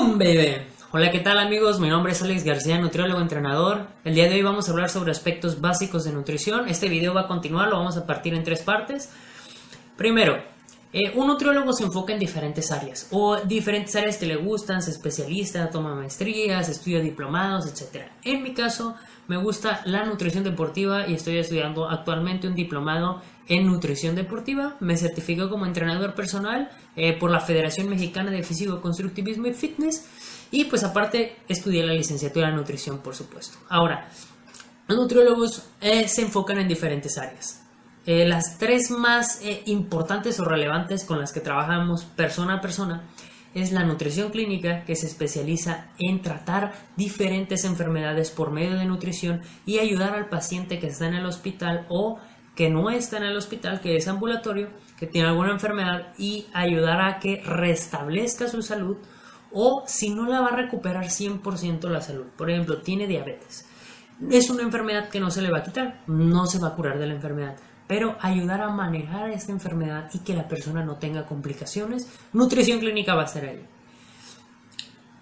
¡Boom, baby! Hola, ¿qué tal amigos? Mi nombre es Alex García, nutriólogo entrenador. El día de hoy vamos a hablar sobre aspectos básicos de nutrición. Este video va a continuar, lo vamos a partir en tres partes. Primero, eh, un nutriólogo se enfoca en diferentes áreas o diferentes áreas que le gustan, se especializa, toma maestrías, estudia diplomados, etc. En mi caso, me gusta la nutrición deportiva y estoy estudiando actualmente un diplomado en nutrición deportiva. Me certifico como entrenador personal eh, por la Federación Mexicana de Físico, Constructivismo y Fitness. Y pues aparte estudié la licenciatura en nutrición, por supuesto. Ahora, los nutriólogos eh, se enfocan en diferentes áreas. Eh, las tres más eh, importantes o relevantes con las que trabajamos persona a persona es la nutrición clínica, que se especializa en tratar diferentes enfermedades por medio de nutrición y ayudar al paciente que está en el hospital o que no está en el hospital, que es ambulatorio, que tiene alguna enfermedad y ayudar a que restablezca su salud o si no la va a recuperar 100% la salud. Por ejemplo, tiene diabetes. Es una enfermedad que no se le va a quitar, no se va a curar de la enfermedad pero ayudar a manejar esta enfermedad y que la persona no tenga complicaciones, nutrición clínica va a ser ahí.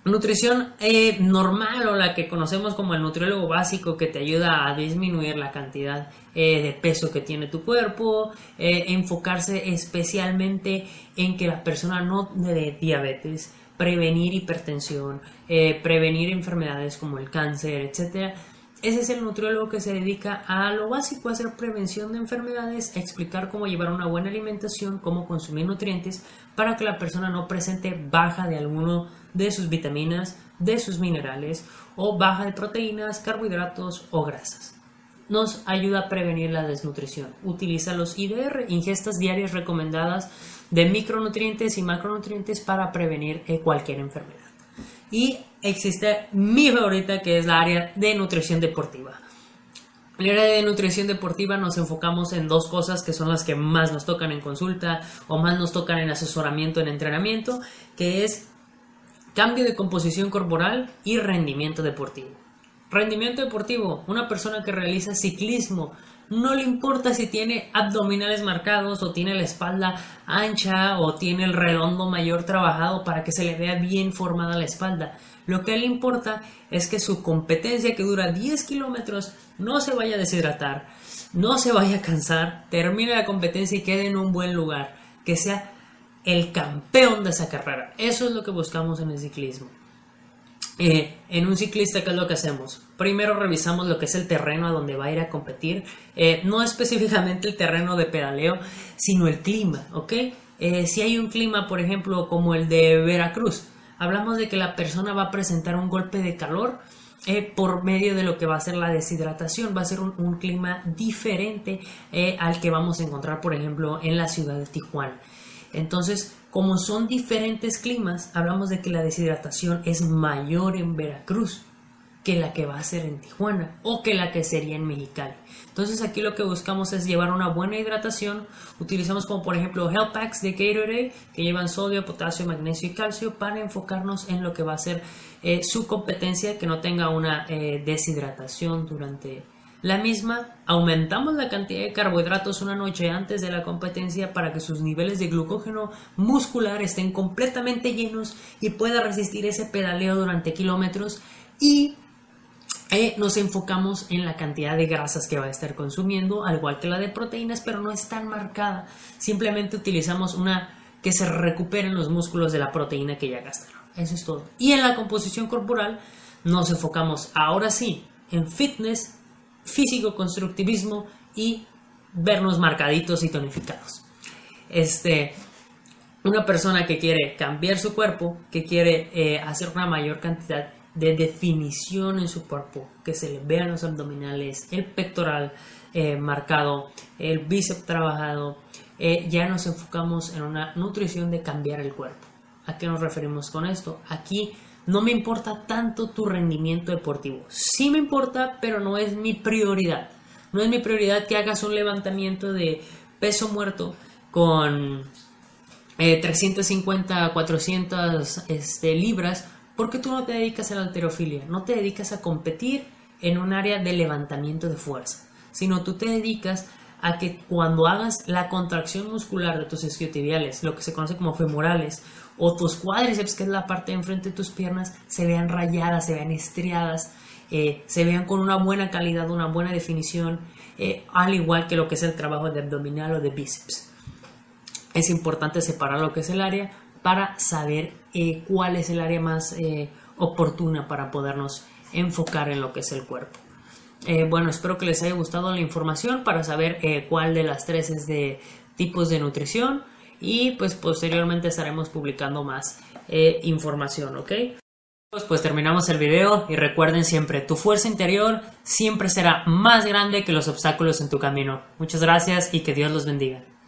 Nutrición eh, normal o la que conocemos como el nutriólogo básico que te ayuda a disminuir la cantidad eh, de peso que tiene tu cuerpo, eh, enfocarse especialmente en que la persona no de diabetes, prevenir hipertensión, prevenir enfermedades como el cáncer, etcétera ese es el nutriólogo que se dedica a lo básico, a hacer prevención de enfermedades, a explicar cómo llevar una buena alimentación, cómo consumir nutrientes para que la persona no presente baja de alguno de sus vitaminas, de sus minerales o baja de proteínas, carbohidratos o grasas. Nos ayuda a prevenir la desnutrición. Utiliza los IDR, ingestas diarias recomendadas de micronutrientes y macronutrientes para prevenir eh, cualquier enfermedad y existe mi favorita que es la área de nutrición deportiva. En área de nutrición deportiva nos enfocamos en dos cosas que son las que más nos tocan en consulta o más nos tocan en asesoramiento, en entrenamiento, que es cambio de composición corporal y rendimiento deportivo. Rendimiento deportivo, una persona que realiza ciclismo, no le importa si tiene abdominales marcados o tiene la espalda ancha o tiene el redondo mayor trabajado para que se le vea bien formada la espalda. Lo que le importa es que su competencia que dura 10 kilómetros no se vaya a deshidratar, no se vaya a cansar, termine la competencia y quede en un buen lugar, que sea el campeón de esa carrera. Eso es lo que buscamos en el ciclismo. Eh, en un ciclista, ¿qué es lo que hacemos? Primero revisamos lo que es el terreno a donde va a ir a competir, eh, no específicamente el terreno de pedaleo, sino el clima, ¿ok? Eh, si hay un clima, por ejemplo, como el de Veracruz, hablamos de que la persona va a presentar un golpe de calor por medio de lo que va a ser la deshidratación, va a ser un, un clima diferente al que vamos a encontrar, por ejemplo, en la ciudad de Tijuana. Entonces, como son diferentes climas, hablamos de que la deshidratación es mayor en Veracruz que la que va a ser en Tijuana o que la que sería en Mexicali. Entonces aquí lo que buscamos es llevar una buena hidratación. Utilizamos como por ejemplo Health Packs de Gatorade que llevan sodio, potasio, magnesio y calcio para enfocarnos en lo que va a ser eh, su competencia, que no tenga una eh, deshidratación durante la misma, aumentamos la cantidad de carbohidratos una noche antes de la competencia para que sus niveles de glucógeno muscular estén completamente llenos y pueda resistir ese pedaleo durante kilómetros y eh, nos enfocamos en la cantidad de grasas que va a estar consumiendo, al igual que la de proteínas, pero no es tan marcada. Simplemente utilizamos una que se recuperen los músculos de la proteína que ya gastaron. Eso es todo. Y en la composición corporal nos enfocamos ahora sí en fitness, físico, constructivismo y vernos marcaditos y tonificados. Este, una persona que quiere cambiar su cuerpo, que quiere eh, hacer una mayor cantidad de definición en su cuerpo, que se le vean los abdominales, el pectoral eh, marcado, el bíceps trabajado, eh, ya nos enfocamos en una nutrición de cambiar el cuerpo. ¿A qué nos referimos con esto? Aquí no me importa tanto tu rendimiento deportivo. Sí me importa, pero no es mi prioridad. No es mi prioridad que hagas un levantamiento de peso muerto con 350 eh, 400 este, libras porque tú no te dedicas a la alterofilia, no te dedicas a competir en un área de levantamiento de fuerza, sino tú te dedicas a que cuando hagas la contracción muscular de tus isquiotibiales, lo que se conoce como femorales, o tus cuádriceps, que es la parte de enfrente de tus piernas, se vean rayadas, se vean estriadas, eh, se vean con una buena calidad, una buena definición, eh, al igual que lo que es el trabajo de abdominal o de bíceps. Es importante separar lo que es el área para saber eh, cuál es el área más oportuna para podernos enfocar en lo que es el cuerpo. Bueno, espero que les haya gustado la información para saber cuál de las tres es de tipos de nutrición y pues posteriormente estaremos publicando más información, ¿ok? Pues terminamos el video y recuerden siempre, tu fuerza interior siempre será más grande que los obstáculos en tu camino. Muchas gracias y que Dios los bendiga.